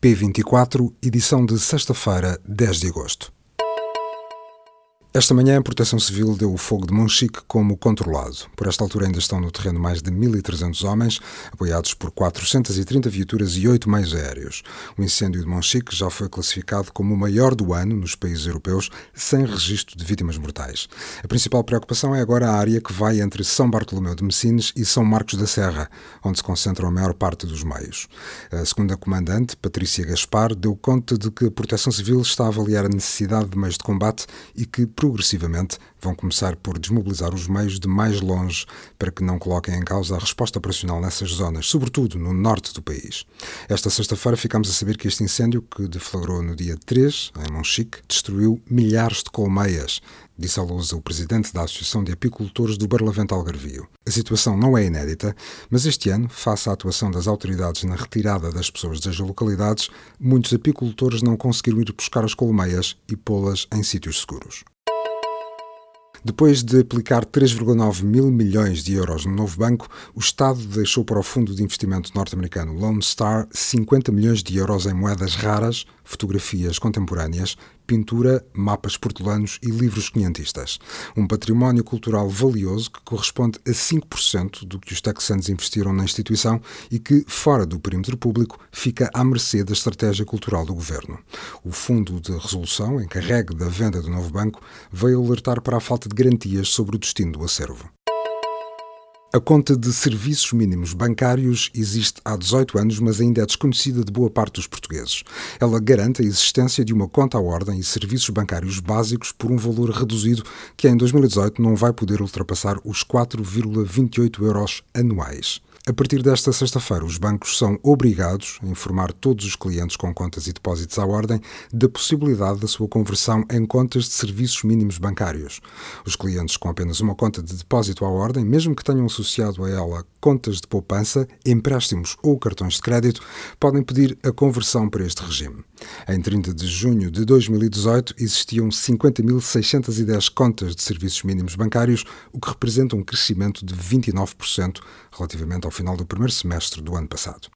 P24, edição de sexta-feira, 10 de agosto. Esta manhã, a Proteção Civil deu o fogo de Monchique como controlado. Por esta altura ainda estão no terreno mais de 1.300 homens, apoiados por 430 viaturas e 8 meios aéreos. O incêndio de Monchique já foi classificado como o maior do ano nos países europeus, sem registro de vítimas mortais. A principal preocupação é agora a área que vai entre São Bartolomeu de Messines e São Marcos da Serra, onde se concentra a maior parte dos meios. A segunda comandante, Patrícia Gaspar, deu conta de que a Proteção Civil está a avaliar a necessidade de meios de combate e que progressivamente vão começar por desmobilizar os meios de mais longe para que não coloquem em causa a resposta operacional nessas zonas, sobretudo no norte do país. Esta sexta-feira ficamos a saber que este incêndio, que deflagrou no dia 3, em Monchique, destruiu milhares de colmeias, disse à luz o presidente da Associação de Apicultores do Barlavento Algarvio. A situação não é inédita, mas este ano, face à atuação das autoridades na retirada das pessoas das localidades, muitos apicultores não conseguiram ir buscar as colmeias e pô-las em sítios seguros. Depois de aplicar 3,9 mil milhões de euros no novo banco, o Estado deixou para o fundo de investimento norte-americano Lone Star 50 milhões de euros em moedas raras, fotografias contemporâneas, pintura, mapas portulanos e livros quinhentistas. Um património cultural valioso que corresponde a 5% do que os texanos investiram na instituição e que, fora do perímetro público, fica à mercê da estratégia cultural do governo. O Fundo de Resolução, encarregue da venda do novo banco, veio alertar para a falta de garantias sobre o destino do acervo. A conta de serviços mínimos bancários existe há 18 anos, mas ainda é desconhecida de boa parte dos portugueses. Ela garante a existência de uma conta à ordem e serviços bancários básicos por um valor reduzido que em 2018 não vai poder ultrapassar os 4,28 euros anuais. A partir desta sexta-feira, os bancos são obrigados a informar todos os clientes com contas e depósitos à ordem da possibilidade da sua conversão em contas de serviços mínimos bancários. Os clientes com apenas uma conta de depósito à ordem, mesmo que tenham associado a ela contas de poupança, empréstimos ou cartões de crédito, podem pedir a conversão para este regime. Em 30 de junho de 2018, existiam 50.610 contas de serviços mínimos bancários, o que representa um crescimento de 29% relativamente ao final do primeiro semestre do ano passado.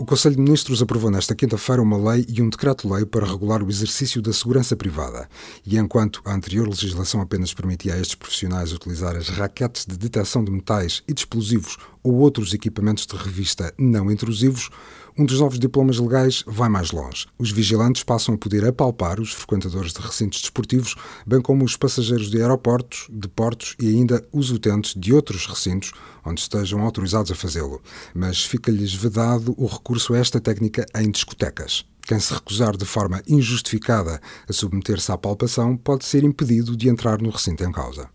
O Conselho de Ministros aprovou nesta quinta-feira uma lei e um decreto-lei para regular o exercício da segurança privada. E enquanto a anterior legislação apenas permitia a estes profissionais utilizar as raquetes de detecção de metais e de explosivos ou outros equipamentos de revista não intrusivos, um dos novos diplomas legais vai mais longe. Os vigilantes passam a poder apalpar os frequentadores de recintos desportivos, bem como os passageiros de aeroportos, de portos e ainda os utentes de outros recintos onde estejam autorizados a fazê-lo. Mas fica-lhes vedado o recurso a esta técnica em discotecas. Quem se recusar de forma injustificada a submeter-se à palpação pode ser impedido de entrar no recinto em causa.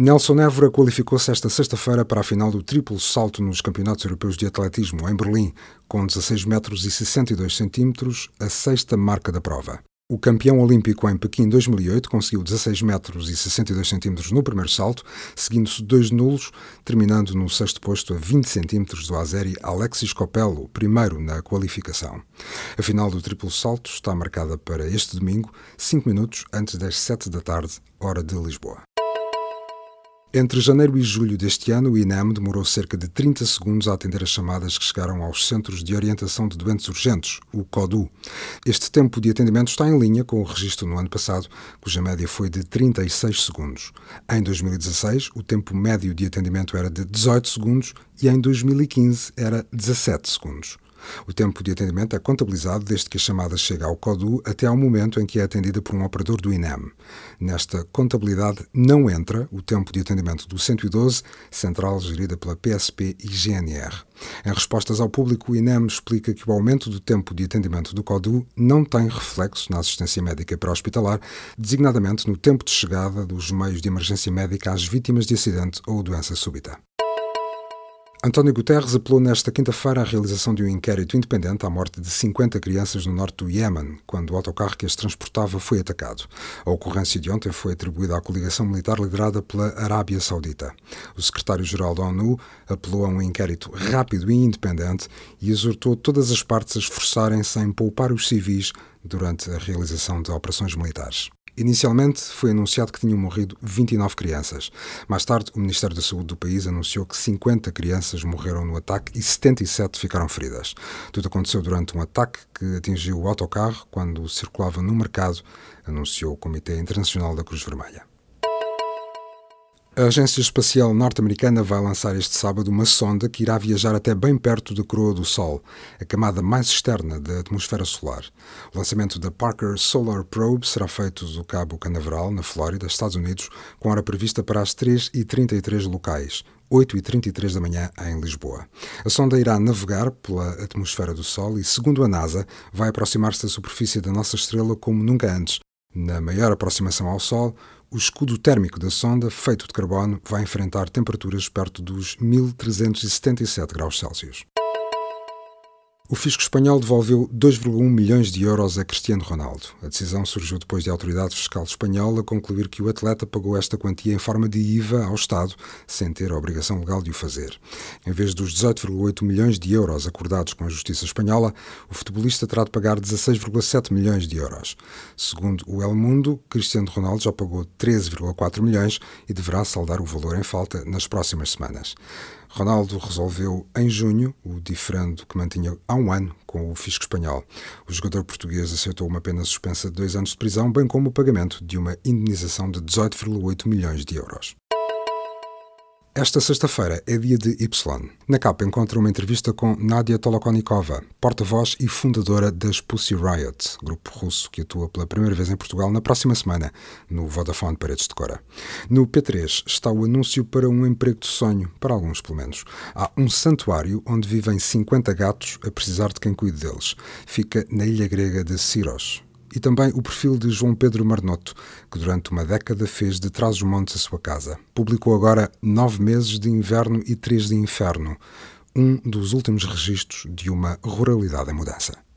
Nelson Évora qualificou-se esta sexta-feira para a final do triplo salto nos Campeonatos Europeus de Atletismo em Berlim, com 16 metros e 62 centímetros, a sexta marca da prova. O campeão olímpico em Pequim 2008 conseguiu 16 metros e 62 centímetros no primeiro salto, seguindo-se dois nulos, terminando no sexto posto a 20 centímetros do azeri Alexis Copello, primeiro na qualificação. A final do triplo salto está marcada para este domingo, 5 minutos antes das 7 da tarde, hora de Lisboa. Entre janeiro e julho deste ano, o INEM demorou cerca de 30 segundos a atender as chamadas que chegaram aos Centros de Orientação de Doentes Urgentes, o CODU. Este tempo de atendimento está em linha com o registro no ano passado, cuja média foi de 36 segundos. Em 2016, o tempo médio de atendimento era de 18 segundos e em 2015 era 17 segundos. O tempo de atendimento é contabilizado desde que a chamada chega ao CODU até ao momento em que é atendida por um operador do INEM. Nesta contabilidade não entra o tempo de atendimento do 112, central gerida pela PSP e GNR. Em respostas ao público, o INEM explica que o aumento do tempo de atendimento do CODU não tem reflexo na assistência médica pré-hospitalar, designadamente no tempo de chegada dos meios de emergência médica às vítimas de acidente ou doença súbita. António Guterres apelou nesta quinta-feira à realização de um inquérito independente à morte de 50 crianças no norte do Iémen, quando o autocarro que as transportava foi atacado. A ocorrência de ontem foi atribuída à coligação militar liderada pela Arábia Saudita. O secretário-geral da ONU apelou a um inquérito rápido e independente e exortou todas as partes a esforçarem-se em poupar os civis durante a realização de operações militares. Inicialmente foi anunciado que tinham morrido 29 crianças. Mais tarde, o Ministério da Saúde do país anunciou que 50 crianças morreram no ataque e 77 ficaram feridas. Tudo aconteceu durante um ataque que atingiu o autocarro quando circulava no mercado, anunciou o Comitê Internacional da Cruz Vermelha. A Agência Espacial Norte-Americana vai lançar este sábado uma sonda que irá viajar até bem perto da coroa do Sol, a camada mais externa da atmosfera solar. O lançamento da Parker Solar Probe será feito do Cabo Canaveral, na Flórida, Estados Unidos, com hora prevista para as 3h33 locais, 8h33 da manhã em Lisboa. A sonda irá navegar pela atmosfera do Sol e, segundo a NASA, vai aproximar-se da superfície da nossa estrela como nunca antes. Na maior aproximação ao Sol, o escudo térmico da sonda, feito de carbono, vai enfrentar temperaturas perto dos 1377 graus Celsius. O fisco espanhol devolveu 2,1 milhões de euros a Cristiano Ronaldo. A decisão surgiu depois de a autoridade fiscal espanhola concluir que o atleta pagou esta quantia em forma de IVA ao Estado, sem ter a obrigação legal de o fazer. Em vez dos 18,8 milhões de euros acordados com a justiça espanhola, o futebolista terá de pagar 16,7 milhões de euros. Segundo o El Mundo, Cristiano Ronaldo já pagou 13,4 milhões e deverá saldar o valor em falta nas próximas semanas. Ronaldo resolveu em junho o diferendo que mantinha há um ano com o fisco espanhol. O jogador português aceitou uma pena suspensa de dois anos de prisão, bem como o pagamento de uma indenização de 18,8 milhões de euros. Esta sexta-feira é dia de Y. Na capa encontra uma entrevista com Nadia Tolokonikova, porta-voz e fundadora das Pussy Riot, grupo russo que atua pela primeira vez em Portugal na próxima semana, no Vodafone Paredes de Cora. No P3 está o anúncio para um emprego de sonho, para alguns pelo menos. Há um santuário onde vivem 50 gatos a precisar de quem cuide deles. Fica na ilha grega de Siros, e também o perfil de João Pedro Marnoto, que durante uma década fez de Trás-os-Montes a sua casa. Publicou agora Nove Meses de Inverno e Três de Inferno, um dos últimos registros de uma ruralidade em mudança.